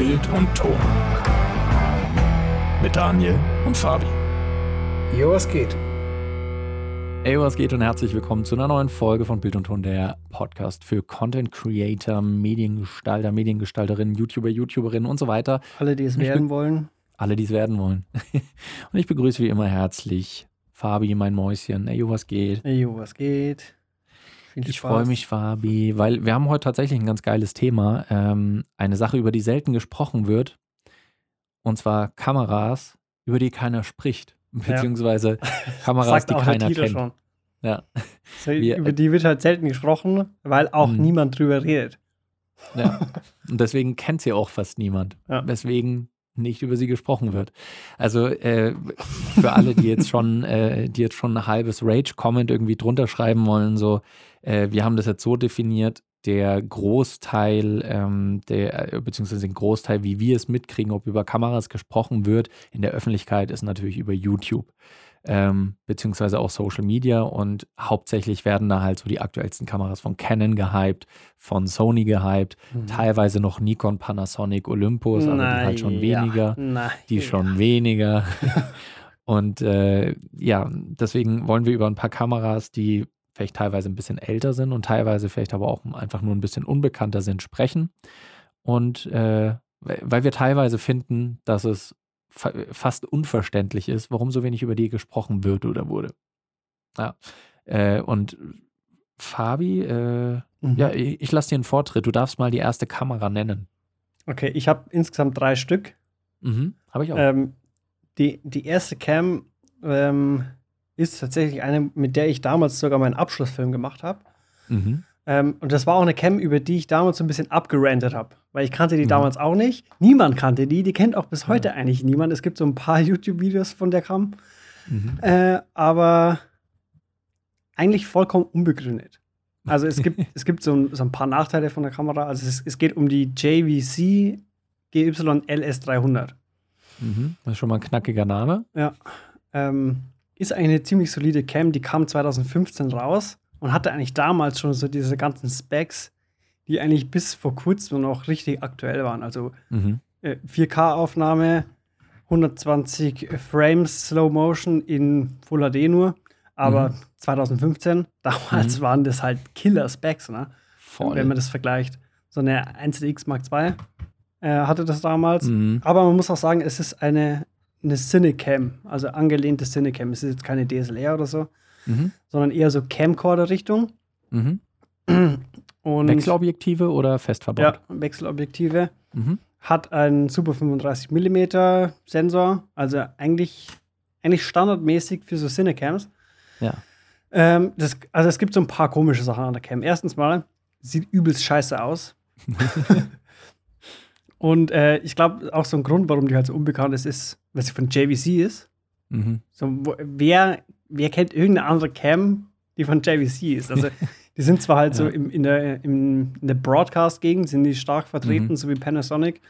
Bild und Ton. Mit Daniel und Fabi. Jo, was geht? Ey, was geht und herzlich willkommen zu einer neuen Folge von Bild und Ton, der Podcast für Content Creator, Mediengestalter, Mediengestalterinnen, YouTuber, YouTuberinnen und so weiter. Alle, die es werden wollen. Alle, die es werden wollen. und ich begrüße wie immer herzlich Fabi, mein Mäuschen. Ey, was geht? Ey, was geht? Ich freue mich, Fabi, weil wir haben heute tatsächlich ein ganz geiles Thema. Ähm, eine Sache, über die selten gesprochen wird. Und zwar Kameras, über die keiner spricht. Beziehungsweise ja. Kameras, die keiner kennt. Schon. Ja. So, wir, über die wird halt selten gesprochen, weil auch mh. niemand drüber redet. Ja. Und deswegen kennt sie auch fast niemand. Ja. Weswegen nicht über sie gesprochen wird. Also äh, für alle, die jetzt schon, äh, die jetzt schon ein halbes Rage-Comment irgendwie drunter schreiben wollen, so, äh, wir haben das jetzt so definiert, der Großteil, ähm, der, äh, beziehungsweise den Großteil, wie wir es mitkriegen, ob über Kameras gesprochen wird, in der Öffentlichkeit ist natürlich über YouTube ähm, beziehungsweise auch Social Media und hauptsächlich werden da halt so die aktuellsten Kameras von Canon gehypt, von Sony gehypt, mhm. teilweise noch Nikon, Panasonic, Olympus, aber Na, die halt schon ja. weniger, Na, die ja. schon weniger. und äh, ja, deswegen wollen wir über ein paar Kameras, die vielleicht teilweise ein bisschen älter sind und teilweise vielleicht aber auch einfach nur ein bisschen unbekannter sind, sprechen. Und äh, weil wir teilweise finden, dass es fast unverständlich ist, warum so wenig über die gesprochen wird oder wurde. Ja. Äh, und Fabi, äh, mhm. ja, ich, ich lasse dir einen Vortritt. Du darfst mal die erste Kamera nennen. Okay, ich habe insgesamt drei Stück. Mhm, habe ich auch. Ähm, die, die erste Cam ähm, ist tatsächlich eine, mit der ich damals sogar meinen Abschlussfilm gemacht habe. Mhm. Ähm, und das war auch eine Cam, über die ich damals so ein bisschen abgerantet habe weil ich kannte die mhm. damals auch nicht. Niemand kannte die, die kennt auch bis heute ja. eigentlich niemand. Es gibt so ein paar YouTube-Videos von der Cam, mhm. äh, aber eigentlich vollkommen unbegründet. Also es gibt, es gibt so ein, so ein, paar Nachteile von der Kamera. Also es, es geht um die JVC GY LS300. Mhm. Das ist schon mal ein knackiger Name. Ja. Ähm, ist eigentlich eine ziemlich solide Cam, die kam 2015 raus und hatte eigentlich damals schon so diese ganzen Specs, die eigentlich bis vor kurzem noch richtig aktuell waren. Also mhm. äh, 4K-Aufnahme, 120 Frames Slow Motion in Full HD nur. Aber mhm. 2015, damals mhm. waren das halt Killer-Specs, ne? Voll. Wenn man das vergleicht. So eine 1DX Mark II äh, hatte das damals. Mhm. Aber man muss auch sagen, es ist eine, eine Cinecam, also angelehnte Cinecam. Es ist jetzt keine DSLR oder so, mhm. sondern eher so Camcorder-Richtung. Mhm. Und Wechselobjektive oder fest verbaut? Ja, Wechselobjektive. Mhm. Hat einen Super 35 mm Sensor, also eigentlich, eigentlich standardmäßig für so Cinecams. Ja. Ähm, das, also es gibt so ein paar komische Sachen an der Cam. Erstens mal, sieht übelst scheiße aus. Und äh, ich glaube, auch so ein Grund, warum die halt so unbekannt ist, ist, weil sie von JVC ist. Mhm. So, wo, wer, wer kennt irgendeine andere Cam, die von JVC ist? Also Die sind zwar halt ja. so im, in der, im, in der Broadcast-Gegend, sind die stark vertreten, mhm. so wie Panasonic.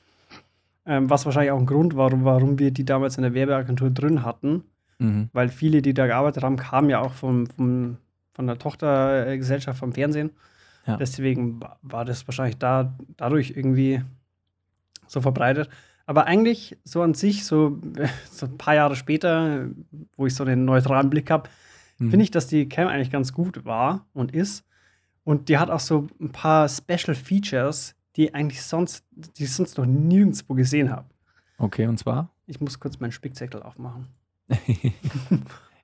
Ähm, was wahrscheinlich auch ein Grund war, warum wir die damals in der Werbeagentur drin hatten. Mhm. Weil viele, die da gearbeitet haben, kamen ja auch vom, vom, von der Tochtergesellschaft vom Fernsehen. Ja. Deswegen war das wahrscheinlich da, dadurch irgendwie so verbreitet. Aber eigentlich so an sich, so, so ein paar Jahre später, wo ich so den neutralen Blick habe, mhm. finde ich, dass die Cam eigentlich ganz gut war und ist. Und die hat auch so ein paar Special Features, die eigentlich sonst, die ich sonst noch nirgendwo gesehen habe. Okay, und zwar? Ich muss kurz meinen Spickzettel aufmachen.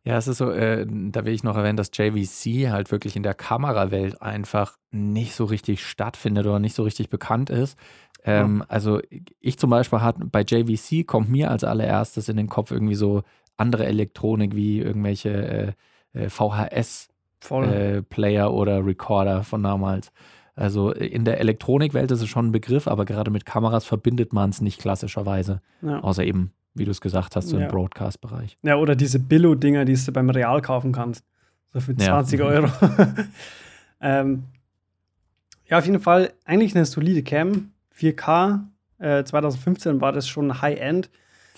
ja, es ist so, äh, da will ich noch erwähnen, dass JVC halt wirklich in der Kamerawelt einfach nicht so richtig stattfindet oder nicht so richtig bekannt ist. Ähm, oh. Also ich zum Beispiel hat bei JVC kommt mir als allererstes in den Kopf irgendwie so andere Elektronik wie irgendwelche äh, äh VHS äh, Player oder Recorder von damals. Also in der Elektronikwelt ist es schon ein Begriff, aber gerade mit Kameras verbindet man es nicht klassischerweise. Ja. Außer eben, wie du es gesagt hast, so ja. im Broadcast-Bereich. Ja, oder diese Billo-Dinger, die du beim Real kaufen kannst. So für 20 ja. Euro. ähm, ja, auf jeden Fall eigentlich eine solide Cam. 4K. Äh, 2015 war das schon High-End.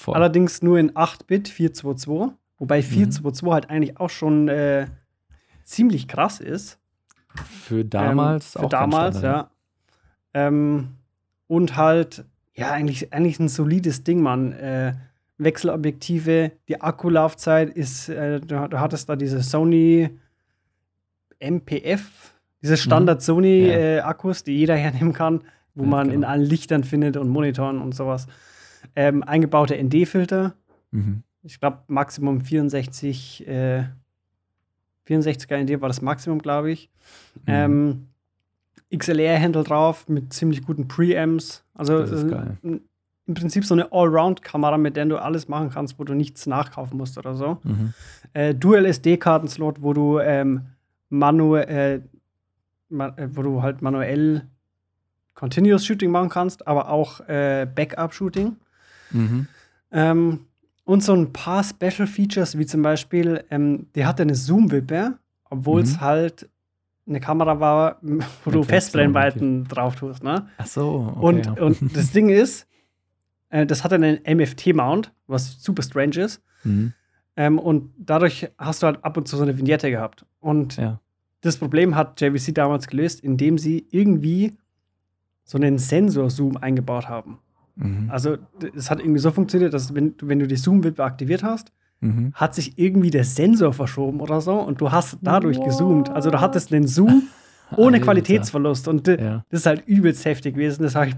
Allerdings nur in 8-Bit 422. Wobei 422 mhm. halt eigentlich auch schon äh, ziemlich krass ist. Für damals ähm, Für damals, ja. Ähm, und halt, Ja, eigentlich, eigentlich ein solides Ding, Mann. Äh, Wechselobjektive, die Akkulaufzeit ist, äh, du, du, hattest da diese Sony MPF, diese mhm. Standard Sony ja. äh, die jeder hernehmen kann, wo ja, man genau. in allen Lichtern findet und Monitoren und sowas. Ähm, eingebaute ND-Filter. Mhm. Ich glaube, Maximum 64, äh, 64er ND war das Maximum, glaube ich. Mhm. Ähm, XLR-Handle drauf mit ziemlich guten Preamps. Also äh, im Prinzip so eine Allround-Kamera, mit der du alles machen kannst, wo du nichts nachkaufen musst oder so. Mhm. Äh, Dual SD-Kartenslot, wo du ähm, manuell, äh, äh, wo du halt manuell Continuous Shooting machen kannst, aber auch äh, Backup Shooting. Mhm. Ähm, und so ein paar Special Features, wie zum Beispiel, ähm, die hatte eine Zoom-Wippe, obwohl es mhm. halt eine Kamera war, wo Mit du Festbrennweiten okay. drauf tust. Ne? Ach so. Okay, und, ja. und das Ding ist, äh, das hat einen MFT-Mount, was super strange ist. Mhm. Ähm, und dadurch hast du halt ab und zu so eine Vignette gehabt. Und ja. das Problem hat JVC damals gelöst, indem sie irgendwie so einen Sensor-Zoom eingebaut haben. Mhm. Also, es hat irgendwie so funktioniert, dass wenn, wenn du die Zoom-Wippe aktiviert hast, mhm. hat sich irgendwie der Sensor verschoben oder so und du hast dadurch What? gezoomt. Also, du hattest einen Zoom ohne Alter. Qualitätsverlust. Und ja. das ist halt übelst heftig gewesen. Das habe ich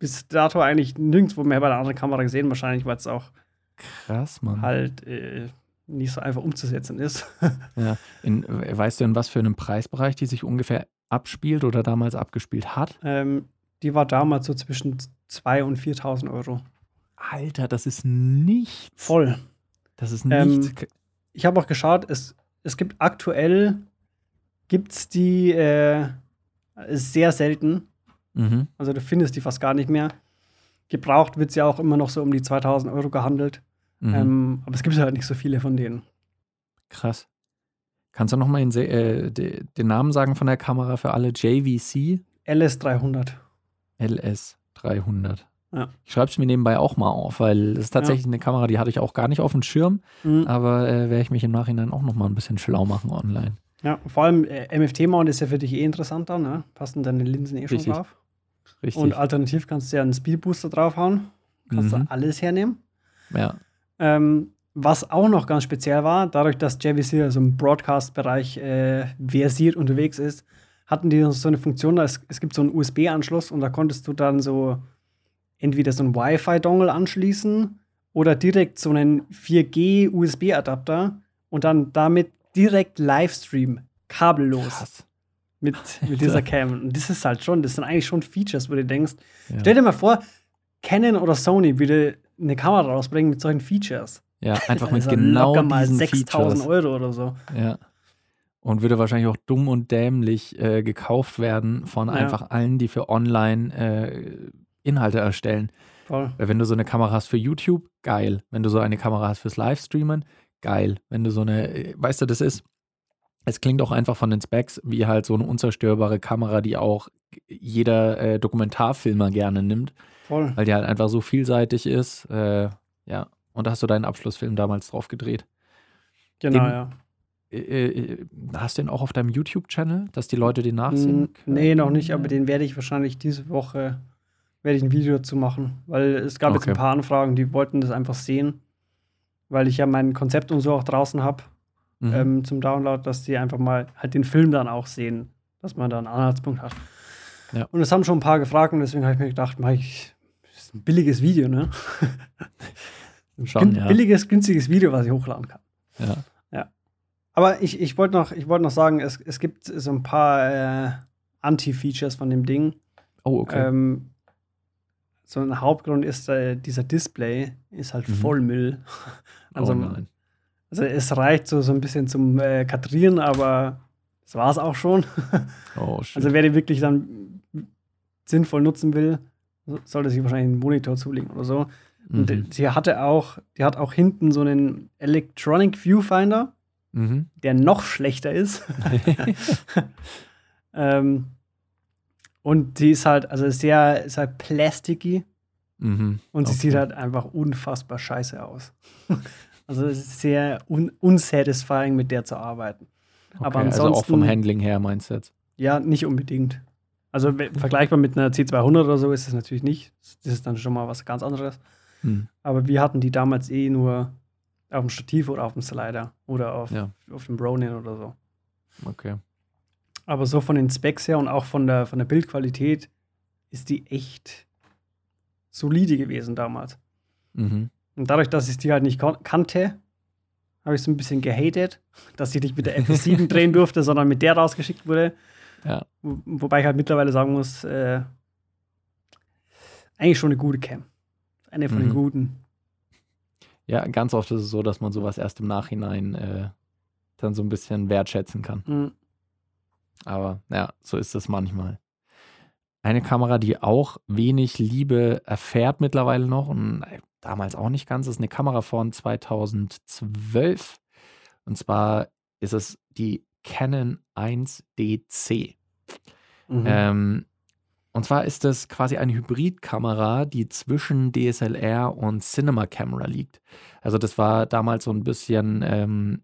bis dato eigentlich nirgendwo mehr bei der anderen Kamera gesehen, wahrscheinlich, weil es auch krass, Mann. halt äh, nicht so einfach umzusetzen ist. ja. In, weißt du, in was für einem Preisbereich die sich ungefähr abspielt oder damals abgespielt hat? Ähm, die war damals so zwischen 2.000 und 4.000 Euro. Alter, das ist nicht Voll. Das ist nicht. Ähm, ich habe auch geschaut, es, es gibt aktuell gibt es die äh, sehr selten. Mhm. Also du findest die fast gar nicht mehr. Gebraucht wird sie ja auch immer noch so um die 2000 Euro gehandelt. Mhm. Ähm, aber es gibt halt nicht so viele von denen. Krass. Kannst du noch mal den, äh, den Namen sagen von der Kamera für alle? JVC? LS300. LS300. Ja. Ich schreibe es mir nebenbei auch mal auf, weil es ist tatsächlich ja. eine Kamera, die hatte ich auch gar nicht auf dem Schirm. Mhm. Aber äh, werde ich mich im Nachhinein auch noch mal ein bisschen schlau machen online. Ja, vor allem äh, MFT-Mount ist ja für dich eh interessanter, ne? Passen deine Linsen eh schon Richtig. drauf. Richtig. Und alternativ kannst du ja einen Speedbooster draufhauen. Kannst mhm. du alles hernehmen. Ja. Ähm, was auch noch ganz speziell war, dadurch, dass JVC also im Broadcast-Bereich äh, versiert unterwegs ist, hatten die so eine Funktion, es, es gibt so einen USB-Anschluss und da konntest du dann so entweder so einen Wi-Fi-Dongle anschließen oder direkt so einen 4G-USB-Adapter und dann damit direkt Livestream, kabellos. Krass. Mit, mit dieser Cam. Und das ist halt schon, das sind eigentlich schon Features, wo du denkst, ja. stell dir mal vor, Canon oder Sony würde eine Kamera rausbringen mit solchen Features. Ja, einfach mit also genau locker mal 6000 Euro oder so. Ja. Und würde wahrscheinlich auch dumm und dämlich äh, gekauft werden von ja. einfach allen, die für online äh, Inhalte erstellen. Voll. Weil wenn du so eine Kamera hast für YouTube, geil. Wenn du so eine Kamera hast fürs Livestreamen, geil. Wenn du so eine, weißt du, das ist, es klingt auch einfach von den Specs wie halt so eine unzerstörbare Kamera, die auch jeder äh, Dokumentarfilmer gerne nimmt. Voll. Weil die halt einfach so vielseitig ist. Äh, ja. Und da hast du deinen Abschlussfilm damals drauf gedreht. Genau, den, ja. Äh, äh, hast du den auch auf deinem YouTube-Channel, dass die Leute den nachsehen können? Nee, noch nicht, aber den werde ich wahrscheinlich diese Woche werde ich ein Video dazu machen, weil es gab okay. jetzt ein paar Anfragen, die wollten das einfach sehen weil ich ja mein Konzept und so auch draußen habe mhm. ähm, zum Download, dass die einfach mal halt den Film dann auch sehen, dass man da einen Anhaltspunkt hat. Ja. Und es haben schon ein paar gefragt und deswegen habe ich mir gedacht, mach ich, das ist ein billiges Video, ne? schon, ja. Billiges, günstiges Video, was ich hochladen kann. Ja. Aber ich, ich wollte noch, wollt noch sagen, es, es gibt so ein paar äh, Anti-Features von dem Ding. Oh, okay. Ähm, so ein Hauptgrund ist, äh, dieser Display ist halt mhm. voll Müll. Also, oh also es reicht so, so ein bisschen zum äh, Kadrieren, aber das war es auch schon. oh, also wer den wirklich dann sinnvoll nutzen will, sollte sich wahrscheinlich einen Monitor zulegen oder so. Mhm. Und die hatte auch, die hat auch hinten so einen Electronic Viewfinder, mhm. der noch schlechter ist. ähm, und die ist halt, also sehr, ist halt plasticky. Mhm. Und sie okay. sieht halt einfach unfassbar scheiße aus. also es ist sehr un unsatisfying, mit der zu arbeiten. Okay, Aber ansonsten, also auch vom Handling her meinst du jetzt? Ja, nicht unbedingt. Also vergleichbar mit einer C200 oder so ist es natürlich nicht. Das ist dann schon mal was ganz anderes. Hm. Aber wir hatten die damals eh nur auf dem Stativ oder auf dem Slider oder auf, ja. auf dem Ronin oder so. Okay. Aber so von den Specs her und auch von der, von der Bildqualität ist die echt solide gewesen damals. Mhm. Und dadurch, dass ich die halt nicht kannte, habe ich so ein bisschen gehatet, dass ich nicht mit der FS7 drehen durfte, sondern mit der rausgeschickt wurde. Ja. Wo, wobei ich halt mittlerweile sagen muss, äh, eigentlich schon eine gute Cam. Eine von mhm. den guten. Ja, ganz oft ist es so, dass man sowas erst im Nachhinein äh, dann so ein bisschen wertschätzen kann. Mhm. Aber ja, so ist es manchmal. Eine Kamera, die auch wenig Liebe erfährt mittlerweile noch und äh, damals auch nicht ganz, ist eine Kamera von 2012. Und zwar ist es die Canon 1DC. Mhm. Ähm, und zwar ist das quasi eine Hybridkamera, die zwischen DSLR und Cinema Camera liegt. Also das war damals so ein bisschen, ähm,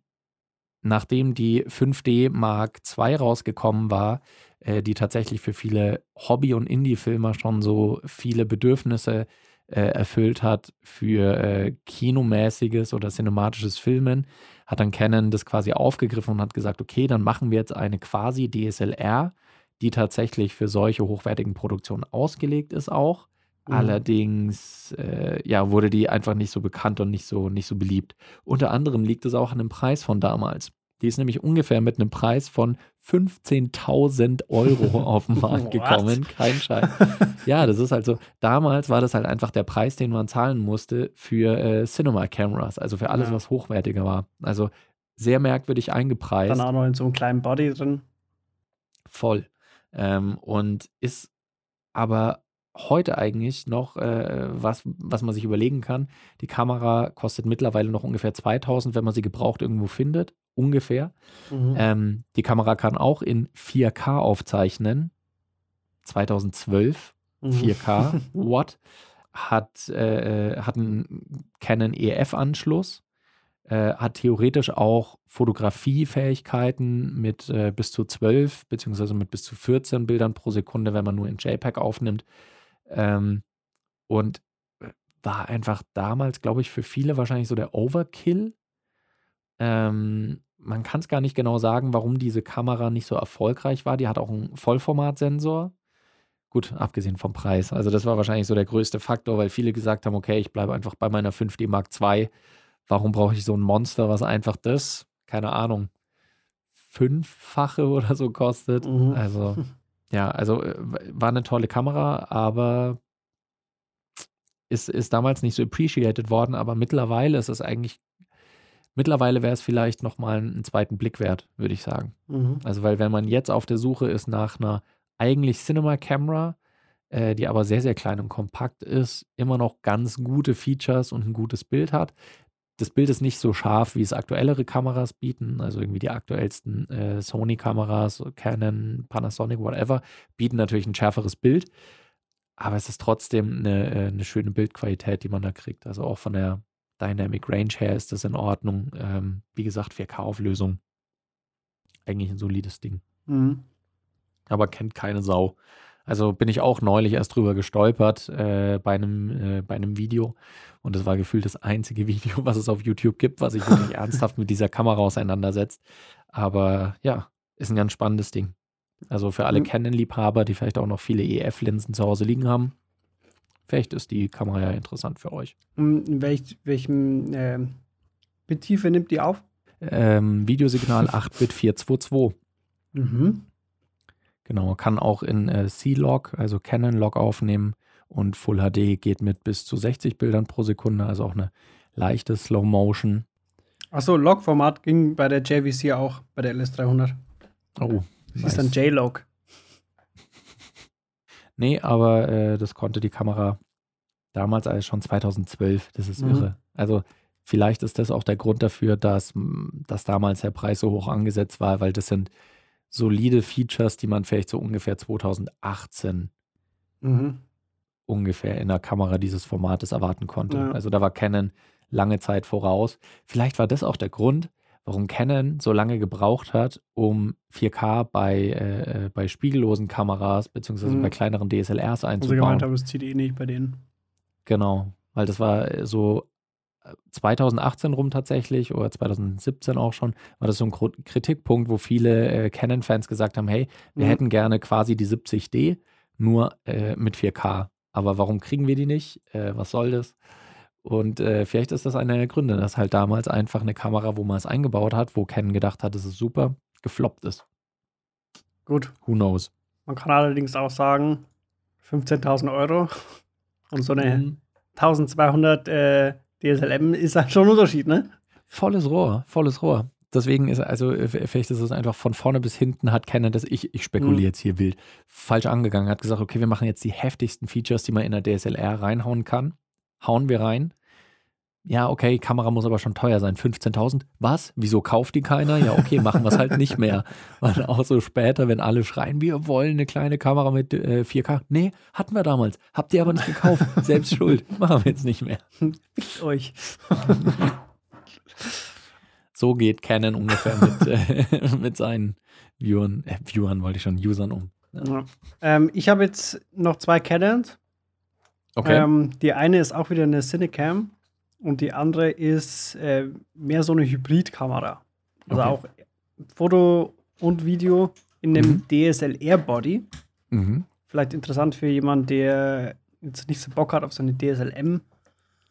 nachdem die 5D Mark II rausgekommen war, äh, die tatsächlich für viele Hobby- und Indie-Filmer schon so viele Bedürfnisse äh, erfüllt hat für äh, kinomäßiges oder cinematisches Filmen, hat dann Canon das quasi aufgegriffen und hat gesagt, okay, dann machen wir jetzt eine quasi DSLR, die tatsächlich für solche hochwertigen Produktionen ausgelegt ist auch. Mhm. Allerdings äh, ja, wurde die einfach nicht so bekannt und nicht so, nicht so beliebt. Unter anderem liegt es auch an dem Preis von damals. Die ist nämlich ungefähr mit einem Preis von 15.000 Euro auf den Markt gekommen. Kein Scheiß. Ja, das ist halt so. Damals war das halt einfach der Preis, den man zahlen musste für äh, Cinema-Cameras, also für alles, ja. was hochwertiger war. Also sehr merkwürdig eingepreist. Dann auch noch in so einem kleinen Body drin. Voll. Ähm, und ist aber heute eigentlich noch äh, was, was man sich überlegen kann. Die Kamera kostet mittlerweile noch ungefähr 2000, wenn man sie gebraucht irgendwo findet. Ungefähr. Mhm. Ähm, die Kamera kann auch in 4K aufzeichnen. 2012. Mhm. 4K. What? Hat, äh, hat einen Canon EF-Anschluss äh, hat theoretisch auch Fotografiefähigkeiten mit äh, bis zu 12 beziehungsweise mit bis zu 14 Bildern pro Sekunde, wenn man nur in JPEG aufnimmt. Ähm, und äh, war einfach damals, glaube ich, für viele wahrscheinlich so der Overkill. Ähm, man kann es gar nicht genau sagen, warum diese Kamera nicht so erfolgreich war. Die hat auch einen Vollformatsensor. Gut, abgesehen vom Preis. Also das war wahrscheinlich so der größte Faktor, weil viele gesagt haben, okay, ich bleibe einfach bei meiner 5D Mark II Warum brauche ich so ein Monster, was einfach das, keine Ahnung, fünffache oder so kostet? Mhm. Also, ja, also äh, war eine tolle Kamera, aber ist, ist damals nicht so appreciated worden, aber mittlerweile ist es eigentlich, mittlerweile wäre es vielleicht nochmal einen zweiten Blick wert, würde ich sagen. Mhm. Also, weil wenn man jetzt auf der Suche ist nach einer eigentlich Cinema-Camera, äh, die aber sehr, sehr klein und kompakt ist, immer noch ganz gute Features und ein gutes Bild hat, das Bild ist nicht so scharf, wie es aktuellere Kameras bieten. Also irgendwie die aktuellsten äh, Sony-Kameras, Canon, Panasonic, whatever, bieten natürlich ein schärferes Bild. Aber es ist trotzdem eine, äh, eine schöne Bildqualität, die man da kriegt. Also auch von der Dynamic Range her ist das in Ordnung. Ähm, wie gesagt, 4K-Auflösung. Eigentlich ein solides Ding. Mhm. Aber kennt keine Sau. Also bin ich auch neulich erst drüber gestolpert äh, bei, einem, äh, bei einem Video. Und das war gefühlt das einzige Video, was es auf YouTube gibt, was sich wirklich ernsthaft mit dieser Kamera auseinandersetzt. Aber ja, ist ein ganz spannendes Ding. Also für alle mhm. Canon-Liebhaber, die vielleicht auch noch viele EF-Linsen zu Hause liegen haben, vielleicht ist die Kamera ja interessant für euch. In welch, welchem äh, Bittiefe nimmt die auf? Ähm, Videosignal 8-Bit 422. Mhm. Genau, kann auch in äh, C-Log, also Canon-Log aufnehmen und Full HD geht mit bis zu 60 Bildern pro Sekunde, also auch eine leichte Slow Motion. Achso, Log-Format ging bei der JVC auch, bei der LS300. Oh. Das nice. ist dann J-Log. nee, aber äh, das konnte die Kamera damals als schon 2012. Das ist mhm. irre. Also vielleicht ist das auch der Grund dafür, dass, dass damals der Preis so hoch angesetzt war, weil das sind solide Features, die man vielleicht so ungefähr 2018 mhm. ungefähr in der Kamera dieses Formates erwarten konnte. Ja. Also da war Canon lange Zeit voraus. Vielleicht war das auch der Grund, warum Canon so lange gebraucht hat, um 4K bei, äh, bei spiegellosen Kameras beziehungsweise mhm. bei kleineren DSLRs einzubauen. Also gemeint habe, es zieht eh nicht bei denen. Genau, weil das war so 2018 rum tatsächlich oder 2017 auch schon, war das so ein Kritikpunkt, wo viele äh, Canon-Fans gesagt haben, hey, wir mhm. hätten gerne quasi die 70D, nur äh, mit 4K. Aber warum kriegen wir die nicht? Äh, was soll das? Und äh, vielleicht ist das einer der Gründe, dass halt damals einfach eine Kamera, wo man es eingebaut hat, wo Canon gedacht hat, das ist super, gefloppt ist. Gut. Who knows? Man kann allerdings auch sagen, 15.000 Euro und so eine mhm. 1200 äh, DSLM ist halt schon ein Unterschied, ne? Volles Rohr, volles Rohr. Deswegen ist also, vielleicht ist es einfach von vorne bis hinten hat Canon das, ich, ich spekuliere mhm. jetzt hier wild, falsch angegangen, hat gesagt, okay, wir machen jetzt die heftigsten Features, die man in der DSLR reinhauen kann hauen wir rein. Ja, okay, Kamera muss aber schon teuer sein. 15.000. Was? Wieso kauft die keiner? Ja, okay, machen wir es halt nicht mehr. Und auch so später, wenn alle schreien, wir wollen eine kleine Kamera mit äh, 4K. Nee, hatten wir damals. Habt ihr aber nicht gekauft. Selbst schuld. Machen wir jetzt nicht mehr. Fickt euch. so geht Canon ungefähr mit, äh, mit seinen Viewern, äh, Viewern wollte ich schon, Usern um. Ja. Ähm, ich habe jetzt noch zwei Canons. Okay. Ähm, die eine ist auch wieder eine Cinecam und die andere ist äh, mehr so eine Hybridkamera. Also okay. auch Foto und Video in einem mhm. DSLR-Body. Mhm. Vielleicht interessant für jemanden, der jetzt nicht so Bock hat auf so eine DSLM.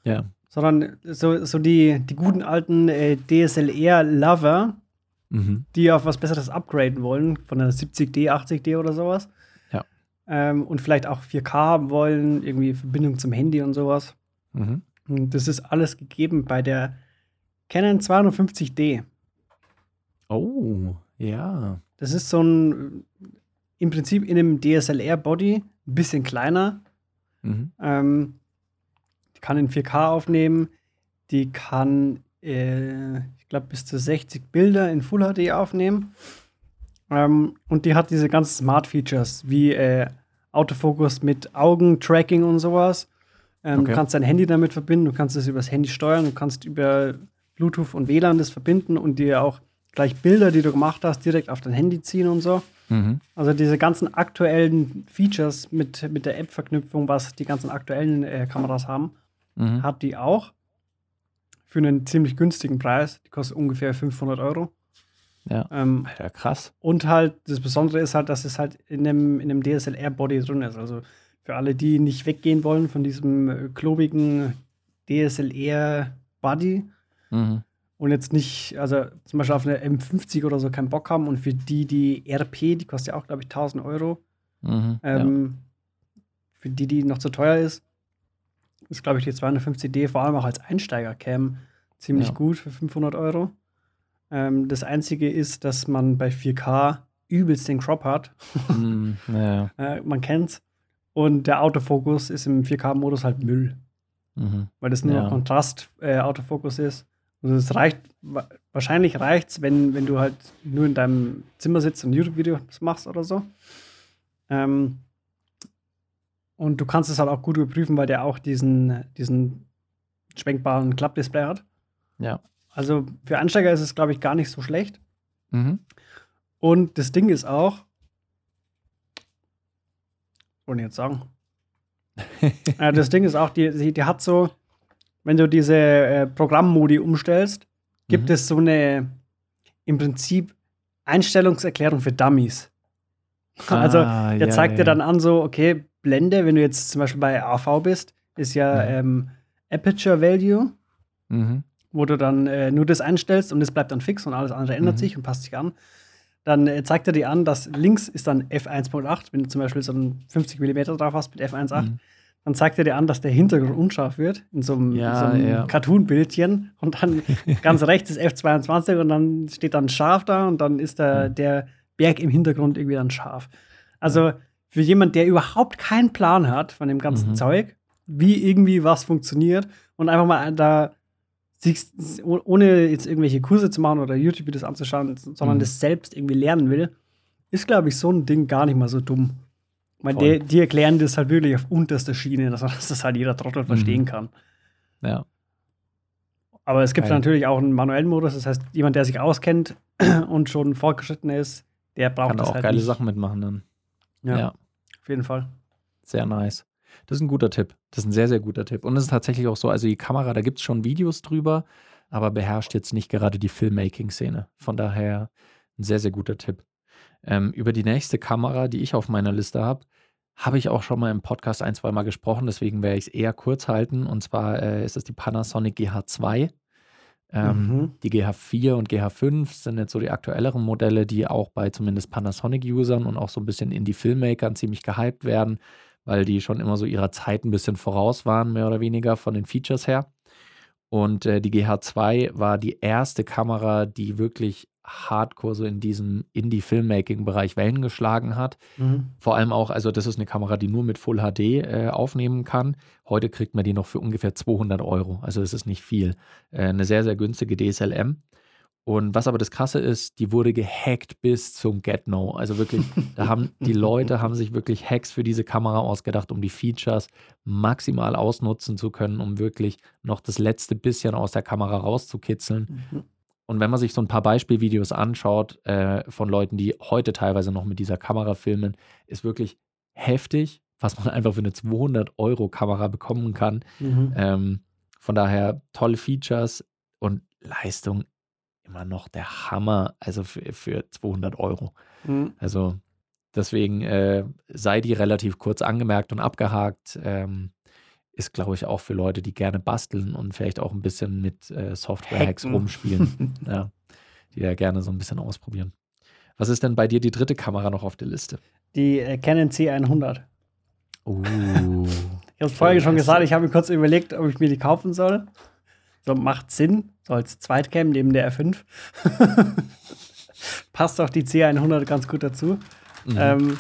Ja. Sondern so, so die, die guten alten äh, DSLR-Lover, mhm. die auf was Besseres upgraden wollen, von einer 70D, 80D oder sowas ähm, und vielleicht auch 4K haben wollen, irgendwie Verbindung zum Handy und sowas. Mhm. Das ist alles gegeben bei der Canon 250D. Oh, ja. Das ist so ein, im Prinzip in einem DSLR-Body, ein bisschen kleiner. Mhm. Ähm, die kann in 4K aufnehmen. Die kann, äh, ich glaube, bis zu 60 Bilder in Full HD aufnehmen. Ähm, und die hat diese ganzen Smart Features wie äh, Autofokus mit Augentracking und sowas. Ähm, okay. Du kannst dein Handy damit verbinden, du kannst es übers Handy steuern, du kannst über Bluetooth und WLAN das verbinden und dir auch gleich Bilder, die du gemacht hast, direkt auf dein Handy ziehen und so. Mhm. Also diese ganzen aktuellen Features mit, mit der App-Verknüpfung, was die ganzen aktuellen äh, Kameras haben, mhm. hat die auch. Für einen ziemlich günstigen Preis. Die kostet ungefähr 500 Euro. Ja. Ähm, Alter, krass. Und halt, das Besondere ist halt, dass es halt in einem, in einem DSLR-Body drin ist. Also für alle, die nicht weggehen wollen von diesem äh, klobigen DSLR-Body mhm. und jetzt nicht, also zum Beispiel auf eine M50 oder so keinen Bock haben und für die, die RP, die kostet ja auch, glaube ich, 1000 Euro. Mhm, ähm, ja. Für die, die noch zu teuer ist, ist, glaube ich, die 250D vor allem auch als Einsteiger-Cam ziemlich ja. gut für 500 Euro. Ähm, das Einzige ist, dass man bei 4K übelst den Crop hat. mm, ja. äh, man kennt's. Und der Autofokus ist im 4K-Modus halt Müll. Mhm. Weil das nur ja. Kontrast-Autofokus äh, ist. Also es reicht, wahrscheinlich reicht es, wenn, wenn du halt nur in deinem Zimmer sitzt und YouTube-Videos machst oder so. Ähm, und du kannst es halt auch gut überprüfen, weil der auch diesen, diesen schwenkbaren Klappdisplay hat. Ja. Also für Ansteiger ist es, glaube ich, gar nicht so schlecht. Mhm. Und das Ding ist auch, wollte ich jetzt sagen? äh, das Ding ist auch, die, die, die, hat so, wenn du diese äh, Programmmodi umstellst, gibt mhm. es so eine im Prinzip Einstellungserklärung für Dummies. Ah, also der ja, zeigt ja. dir dann an, so, okay, Blende, wenn du jetzt zum Beispiel bei AV bist, ist ja mhm. ähm, Aperture Value. Mhm wo du dann äh, nur das einstellst und es bleibt dann fix und alles andere ändert mhm. sich und passt sich an. Dann äh, zeigt er dir an, dass links ist dann f1.8, wenn du zum Beispiel so einen 50 mm drauf hast mit f1.8, mhm. dann zeigt er dir an, dass der Hintergrund unscharf wird in so einem, ja, so einem ja. Cartoon-Bildchen und dann ganz rechts ist f22 und dann steht dann scharf da und dann ist der, mhm. der Berg im Hintergrund irgendwie dann scharf. Also für jemand, der überhaupt keinen Plan hat von dem ganzen mhm. Zeug, wie irgendwie was funktioniert und einfach mal da ohne jetzt irgendwelche Kurse zu machen oder YouTube-Videos anzuschauen, sondern mhm. das selbst irgendwie lernen will, ist, glaube ich, so ein Ding gar nicht mal so dumm. Weil die, die, erklären das halt wirklich auf unterster Schiene, dass, das halt jeder Trottel mhm. verstehen kann. Ja. aber es gibt Geil. natürlich auch einen manuellen Modus. Das heißt, jemand, der sich auskennt und schon fortgeschritten ist, der braucht Kann das auch halt geile nicht. Sachen mitmachen dann. Ja, ja, auf jeden Fall. Sehr nice. Das ist ein guter Tipp. Das ist ein sehr, sehr guter Tipp. Und es ist tatsächlich auch so, also die Kamera, da gibt es schon Videos drüber, aber beherrscht jetzt nicht gerade die Filmmaking-Szene. Von daher ein sehr, sehr guter Tipp. Ähm, über die nächste Kamera, die ich auf meiner Liste habe, habe ich auch schon mal im Podcast ein, zwei Mal gesprochen, deswegen werde ich es eher kurz halten. Und zwar äh, ist es die Panasonic GH2. Ähm, mhm. Die GH4 und GH5 sind jetzt so die aktuelleren Modelle, die auch bei zumindest Panasonic-Usern und auch so ein bisschen Indie-Filmmakern ziemlich gehypt werden, weil die schon immer so ihrer Zeit ein bisschen voraus waren, mehr oder weniger von den Features her. Und äh, die GH2 war die erste Kamera, die wirklich hardcore so in diesem Indie-Filmmaking-Bereich Wellen geschlagen hat. Mhm. Vor allem auch, also das ist eine Kamera, die nur mit Full HD äh, aufnehmen kann. Heute kriegt man die noch für ungefähr 200 Euro. Also das ist nicht viel. Äh, eine sehr, sehr günstige DSLM. Und was aber das Krasse ist, die wurde gehackt bis zum Get-No. Also wirklich, da haben die Leute haben sich wirklich Hacks für diese Kamera ausgedacht, um die Features maximal ausnutzen zu können, um wirklich noch das letzte bisschen aus der Kamera rauszukitzeln. Mhm. Und wenn man sich so ein paar Beispielvideos anschaut äh, von Leuten, die heute teilweise noch mit dieser Kamera filmen, ist wirklich heftig, was man einfach für eine 200-Euro-Kamera bekommen kann. Mhm. Ähm, von daher tolle Features und Leistung immer noch der Hammer, also für, für 200 Euro. Mhm. Also deswegen äh, sei die relativ kurz angemerkt und abgehakt. Ähm, ist, glaube ich, auch für Leute, die gerne basteln und vielleicht auch ein bisschen mit äh, Software-Hacks rumspielen. ja, die ja gerne so ein bisschen ausprobieren. Was ist denn bei dir die dritte Kamera noch auf der Liste? Die äh, Canon C100. Uh, ich habe es vorher schon gesagt, ich habe mir kurz überlegt, ob ich mir die kaufen soll. So macht Sinn, so als Zweitcam neben der R5. Passt auch die C100 ganz gut dazu. Mhm. Ähm,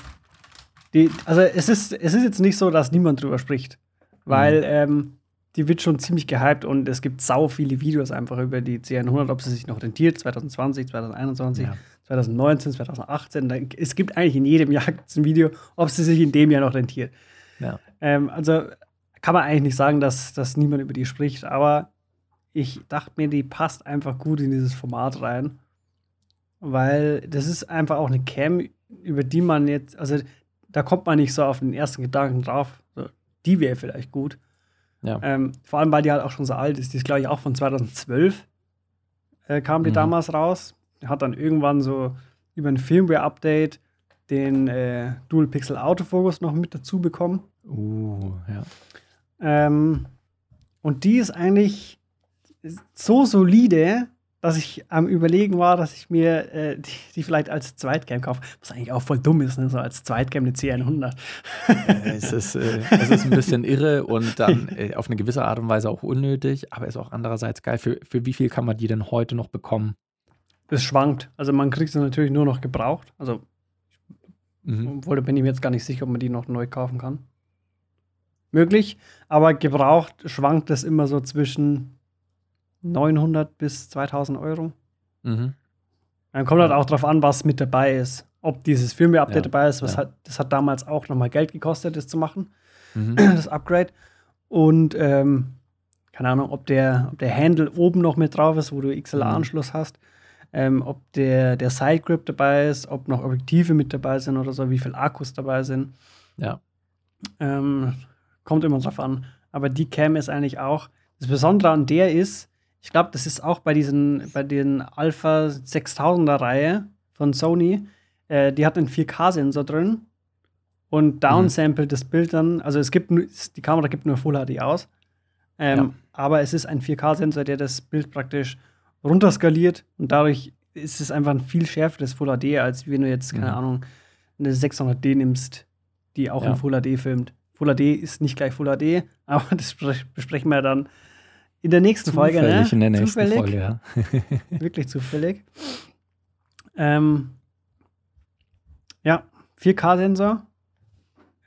die, also es ist, es ist jetzt nicht so, dass niemand drüber spricht weil mhm. ähm, die wird schon ziemlich gehypt und es gibt sau viele Videos einfach über die C100, ob sie sich noch rentiert, 2020, 2021, ja. 2019, 2018. Da, es gibt eigentlich in jedem Jahr ein Video, ob sie sich in dem Jahr noch rentiert. Ja. Ähm, also kann man eigentlich nicht sagen, dass, dass niemand über die spricht, aber ich dachte mir, die passt einfach gut in dieses Format rein, weil das ist einfach auch eine Cam, über die man jetzt, also da kommt man nicht so auf den ersten Gedanken drauf, die wäre vielleicht gut. Ja. Ähm, vor allem, weil die halt auch schon so alt ist. Die ist, glaube ich, auch von 2012 äh, kam die mhm. damals raus. Hat dann irgendwann so über ein Firmware-Update den äh, Dual Pixel Autofocus noch mit dazu bekommen. Uh, ja. Ähm, und die ist eigentlich so solide, dass ich am Überlegen war, dass ich mir äh, die, die, vielleicht als Zweitcam kaufe. Was eigentlich auch voll dumm ist, ne? so als Zweitcam eine C100. es, ist, äh, es ist ein bisschen irre und dann äh, auf eine gewisse Art und Weise auch unnötig, aber ist auch andererseits geil. Für, für wie viel kann man die denn heute noch bekommen? Es schwankt. Also man kriegt sie natürlich nur noch gebraucht. Also, mhm. obwohl da bin ich mir jetzt gar nicht sicher, ob man die noch neu kaufen kann. Möglich, aber gebraucht schwankt es immer so zwischen 900 bis 2000 Euro. Mhm. Dann kommt halt auch drauf an, was mit dabei ist. Ob dieses Firmware-Update ja, dabei ist, was ja. hat, das hat damals auch nochmal Geld gekostet, das zu machen, mhm. das Upgrade. Und ähm, keine Ahnung, ob der, ob der Handle oben noch mit drauf ist, wo du XLR-Anschluss mhm. hast, ähm, ob der, der Sidegrip dabei ist, ob noch Objektive mit dabei sind oder so, wie viele Akkus dabei sind. Ja. Ähm, kommt immer drauf an. Aber die Cam ist eigentlich auch, das Besondere an der ist, ich glaube, das ist auch bei diesen, bei den Alpha 6000er Reihe von Sony. Äh, die hat einen 4K-Sensor drin und downsamplet mhm. das Bild dann. Also es gibt die Kamera gibt nur Full HD aus. Ähm, ja. Aber es ist ein 4K-Sensor, der das Bild praktisch runterskaliert und dadurch ist es einfach ein viel schärferes Full HD, als wenn du jetzt, keine mhm. Ahnung, eine 600D nimmst, die auch ja. in Full HD filmt. Full HD ist nicht gleich Full HD, aber das besprechen wir dann in der nächsten zufällig Folge, ne? in der nächsten zufällig. Folge, ja. Wirklich zufällig. Ähm, ja, 4K-Sensor.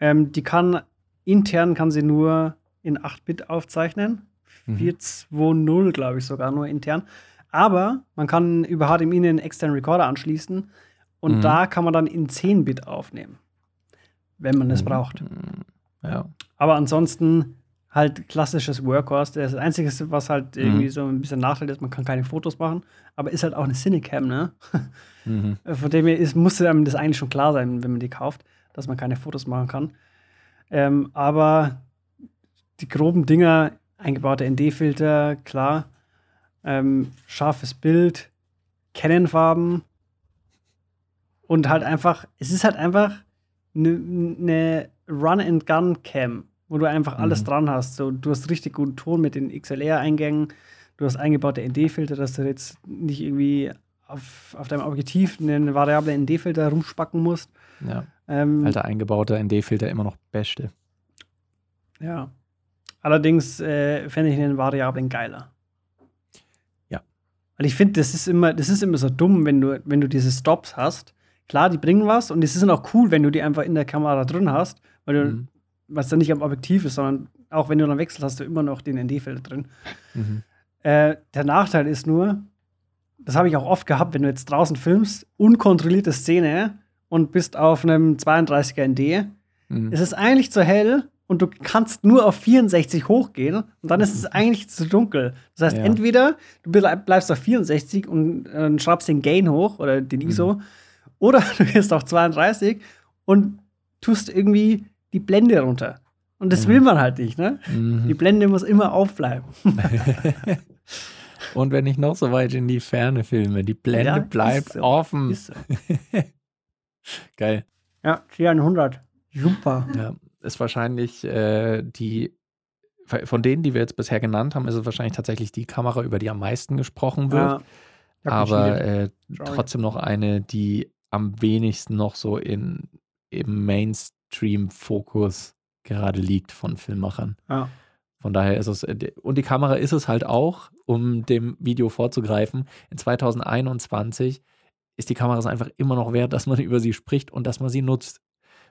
Ähm, die kann intern kann sie nur in 8-Bit aufzeichnen. Mhm. 420, glaube ich, sogar nur intern. Aber man kann über HDMI einen externen Recorder anschließen und mhm. da kann man dann in 10-Bit aufnehmen, wenn man es mhm. braucht. Ja. Aber ansonsten halt klassisches Workhorse. Das Einzige, was halt mhm. irgendwie so ein bisschen Nachteil ist, man kann keine Fotos machen, aber ist halt auch eine Cinecam, ne? Mhm. Von dem her ist, musste einem das eigentlich schon klar sein, wenn man die kauft, dass man keine Fotos machen kann. Ähm, aber die groben Dinger, eingebaute ND-Filter, klar, ähm, scharfes Bild, Canon-Farben und halt einfach, es ist halt einfach eine ne, Run-and-Gun-Cam wo du einfach alles mhm. dran hast. So, du hast richtig guten Ton mit den XLR-Eingängen, du hast eingebaute ND-Filter, dass du jetzt nicht irgendwie auf, auf deinem Objektiv einen variablen ND-Filter rumspacken musst. Ja. Ähm, Alter, eingebauter ND-Filter immer noch beste. Ja. Allerdings äh, fände ich einen variablen geiler. Ja. Weil ich finde, das ist immer, das ist immer so dumm, wenn du, wenn du diese Stops hast. Klar, die bringen was und es ist auch cool, wenn du die einfach in der Kamera drin hast, weil du mhm was dann nicht am Objektiv ist, sondern auch wenn du dann wechselst, hast du immer noch den ND-Filter drin. Mhm. Äh, der Nachteil ist nur, das habe ich auch oft gehabt, wenn du jetzt draußen filmst, unkontrollierte Szene und bist auf einem 32er ND, mhm. es ist eigentlich zu hell und du kannst nur auf 64 hochgehen und dann ist es eigentlich zu dunkel. Das heißt, ja. entweder du bleibst auf 64 und äh, schraubst den Gain hoch oder den ISO, mhm. oder du gehst auf 32 und tust irgendwie die Blende runter. Und das mhm. will man halt nicht, ne? Mhm. Die Blende muss immer aufbleiben. Und wenn ich noch so weit in die Ferne filme, die Blende ja, bleibt so. offen. So. Geil. Ja, 400. Super. Ja, ist wahrscheinlich äh, die, von denen, die wir jetzt bisher genannt haben, ist es wahrscheinlich tatsächlich die Kamera, über die am meisten gesprochen wird. Ja, aber äh, trotzdem noch eine, die am wenigsten noch so in, im Mainstream Mainstream-Fokus gerade liegt von Filmmachern. Ja. Von daher ist es, äh, und die Kamera ist es halt auch, um dem Video vorzugreifen. In 2021 ist die Kamera es einfach immer noch wert, dass man über sie spricht und dass man sie nutzt.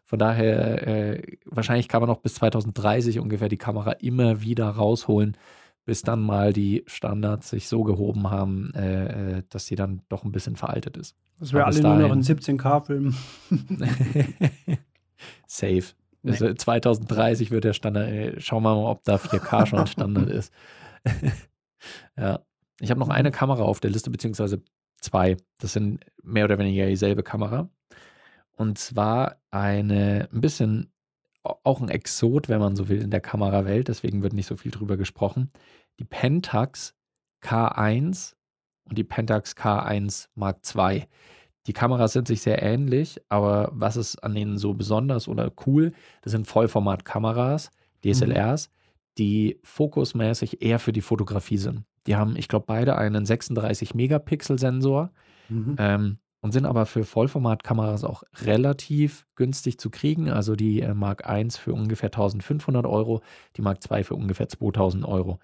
Von daher, äh, wahrscheinlich kann man noch bis 2030 ungefähr die Kamera immer wieder rausholen, bis dann mal die Standards sich so gehoben haben, äh, äh dass sie dann doch ein bisschen veraltet ist. Das wäre alle nur noch in 17K-Filmen. Safe. Nee. Also 2030 wird der Standard, ey, schauen wir mal, ob da 4K schon Standard ist. ja. Ich habe noch eine Kamera auf der Liste, beziehungsweise zwei. Das sind mehr oder weniger dieselbe Kamera. Und zwar eine, ein bisschen, auch ein Exot, wenn man so will, in der Kamerawelt. Deswegen wird nicht so viel drüber gesprochen. Die Pentax K1 und die Pentax K1 Mark II. Die Kameras sind sich sehr ähnlich, aber was ist an denen so besonders oder cool? Das sind Vollformat-Kameras, DSLRs, mhm. die fokusmäßig eher für die Fotografie sind. Die haben, ich glaube, beide einen 36-Megapixel-Sensor mhm. ähm, und sind aber für Vollformat-Kameras auch relativ günstig zu kriegen. Also die äh, Mark I für ungefähr 1500 Euro, die Mark II für ungefähr 2000 Euro.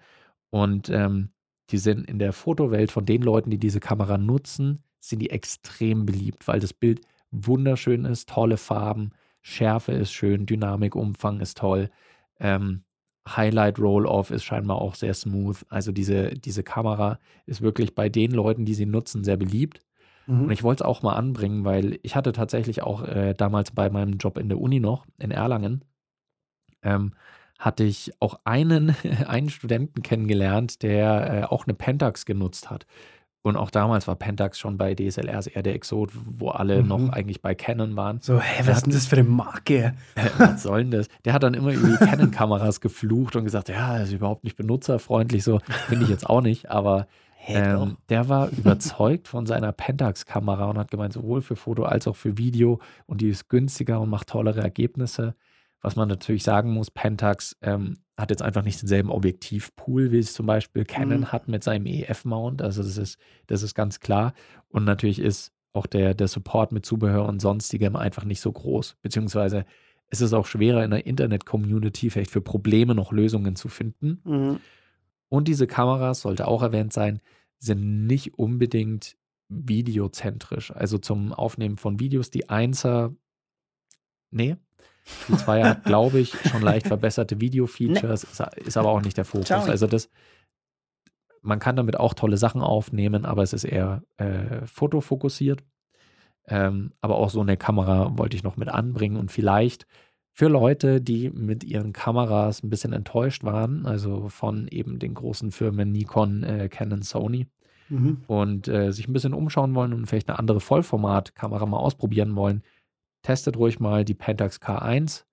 Und ähm, die sind in der Fotowelt von den Leuten, die diese Kamera nutzen, sind die extrem beliebt, weil das Bild wunderschön ist, tolle Farben, Schärfe ist schön, Dynamik, Umfang ist toll. Ähm, Highlight Roll-Off ist scheinbar auch sehr smooth. Also diese, diese Kamera ist wirklich bei den Leuten, die sie nutzen, sehr beliebt. Mhm. Und ich wollte es auch mal anbringen, weil ich hatte tatsächlich auch äh, damals bei meinem Job in der Uni noch, in Erlangen, ähm, hatte ich auch einen, einen Studenten kennengelernt, der äh, auch eine Pentax genutzt hat. Und auch damals war Pentax schon bei DSLRs eher der Exot, wo alle mhm. noch eigentlich bei Canon waren. So, hä, was ist denn das für eine Marke? was soll denn das? Der hat dann immer über die Canon-Kameras geflucht und gesagt, ja, das ist überhaupt nicht benutzerfreundlich, so finde ich jetzt auch nicht, aber ähm, der war überzeugt von seiner Pentax-Kamera und hat gemeint, sowohl für Foto als auch für Video und die ist günstiger und macht tollere Ergebnisse. Was man natürlich sagen muss, Pentax ähm, hat jetzt einfach nicht denselben Objektivpool, wie es zum Beispiel Canon mhm. hat mit seinem EF-Mount. Also das ist, das ist ganz klar. Und natürlich ist auch der, der Support mit Zubehör und sonstigem einfach nicht so groß. Beziehungsweise ist es auch schwerer in der Internet-Community vielleicht für Probleme noch Lösungen zu finden. Mhm. Und diese Kameras, sollte auch erwähnt sein, sind nicht unbedingt videozentrisch. Also zum Aufnehmen von Videos. Die Einser, nee, die Zweier hat, glaube ich, schon leicht verbesserte Video-Features, nee. ist, ist, aber auch nicht der Fokus. Ciao. Also das, man kann damit auch tolle Sachen aufnehmen, aber es ist eher äh, fotofokussiert. Ähm, aber auch so eine Kamera wollte ich noch mit anbringen und vielleicht für Leute, die mit ihren Kameras ein bisschen enttäuscht waren, also von eben den großen Firmen Nikon, äh, Canon, Sony mhm. und äh, sich ein bisschen umschauen wollen und vielleicht eine andere Vollformat-Kamera mal ausprobieren wollen, testet ruhig mal die Pentax K1.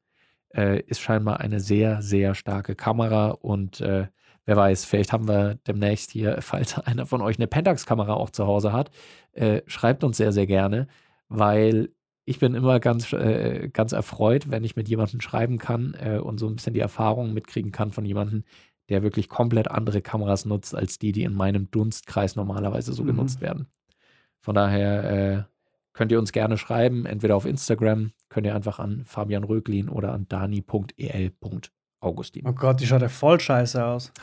Äh, ist scheinbar eine sehr, sehr starke Kamera und äh, wer weiß, vielleicht haben wir demnächst hier, falls einer von euch eine Pentax-Kamera auch zu Hause hat, äh, schreibt uns sehr, sehr gerne, weil ich bin immer ganz, äh, ganz erfreut, wenn ich mit jemandem schreiben kann äh, und so ein bisschen die Erfahrungen mitkriegen kann von jemandem, der wirklich komplett andere Kameras nutzt, als die, die in meinem Dunstkreis normalerweise so mhm. genutzt werden. Von daher äh, könnt ihr uns gerne schreiben, entweder auf Instagram, könnt ihr einfach an Fabian Röglin oder an dani.el.augustin. Oh Gott, die schaut ja voll scheiße aus.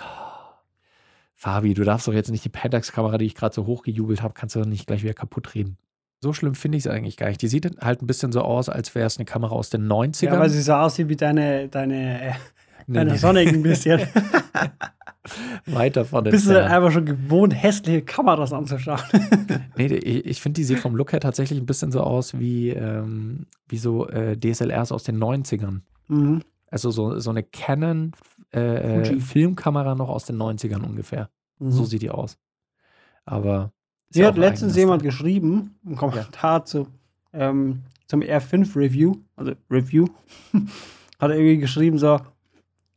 Fabi, du darfst doch jetzt nicht die Pentax-Kamera, die ich gerade so hochgejubelt habe, kannst du doch nicht gleich wieder kapput reden. So schlimm finde ich es eigentlich gar nicht. Die sieht halt ein bisschen so aus, als wäre es eine Kamera aus den 90ern. Ja, weil sie so aussieht wie deine, deine, äh, deine nee, Sonic ein bisschen. Weiter von den Bist du einfach schon gewohnt, hässliche Kameras anzuschauen? nee, ich, ich finde, die sieht vom Look her tatsächlich ein bisschen so aus wie, ähm, wie so äh, DSLRs aus den 90ern. Mhm. Also so, so eine Canon äh, äh Filmkamera noch aus den 90ern ungefähr. Mhm. So sieht die aus. Aber mir hat letztens jemand geschrieben, im Kommentar ja. zu, ähm, zum R5 Review, also Review, hat er irgendwie geschrieben so,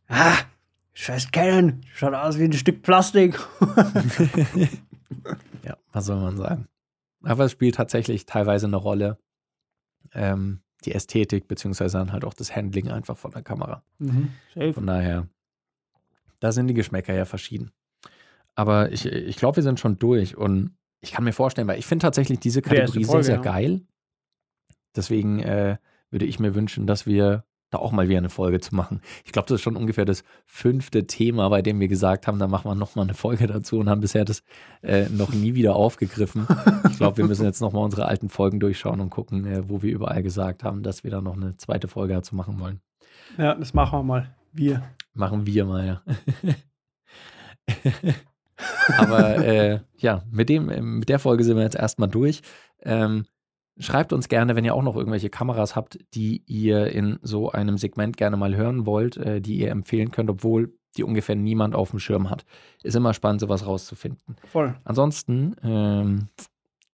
ah, scheiß Canon, schaut aus wie ein Stück Plastik. ja, was soll man sagen? Aber es spielt tatsächlich teilweise eine Rolle, ähm, die Ästhetik, beziehungsweise dann halt auch das Handling einfach von der Kamera. Mhm, von daher, da sind die Geschmäcker ja verschieden. Aber ich, ich glaube, wir sind schon durch und ich kann mir vorstellen, weil ich finde tatsächlich diese Kategorie sehr, sehr ja. geil. Deswegen äh, würde ich mir wünschen, dass wir da auch mal wieder eine Folge zu machen. Ich glaube, das ist schon ungefähr das fünfte Thema, bei dem wir gesagt haben, da machen wir nochmal eine Folge dazu und haben bisher das äh, noch nie wieder aufgegriffen. Ich glaube, wir müssen jetzt nochmal unsere alten Folgen durchschauen und gucken, äh, wo wir überall gesagt haben, dass wir da noch eine zweite Folge dazu machen wollen. Ja, das machen wir mal. Wir. Machen wir mal, ja. Aber äh, ja, mit, dem, mit der Folge sind wir jetzt erstmal durch. Ähm, schreibt uns gerne, wenn ihr auch noch irgendwelche Kameras habt, die ihr in so einem Segment gerne mal hören wollt, äh, die ihr empfehlen könnt, obwohl die ungefähr niemand auf dem Schirm hat. Ist immer spannend, sowas rauszufinden. Voll. Ansonsten, ähm,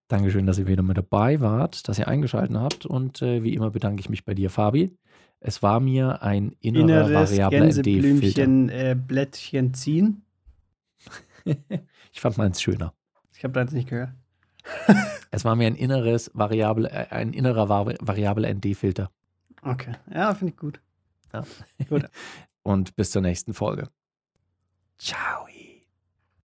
Dankeschön, dass ihr wieder mit dabei wart, dass ihr eingeschaltet habt und äh, wie immer bedanke ich mich bei dir, Fabi. Es war mir ein innerer Inneres variabler ND-Filter. Äh, Blättchen ziehen. ich fand meins schöner. Ich habe deins nicht gehört. es war mir ein inneres Variable, äh, ein innerer Variable ND-Filter. Okay. Ja, finde ich gut. Ja. gut. Und bis zur nächsten Folge. Ciao.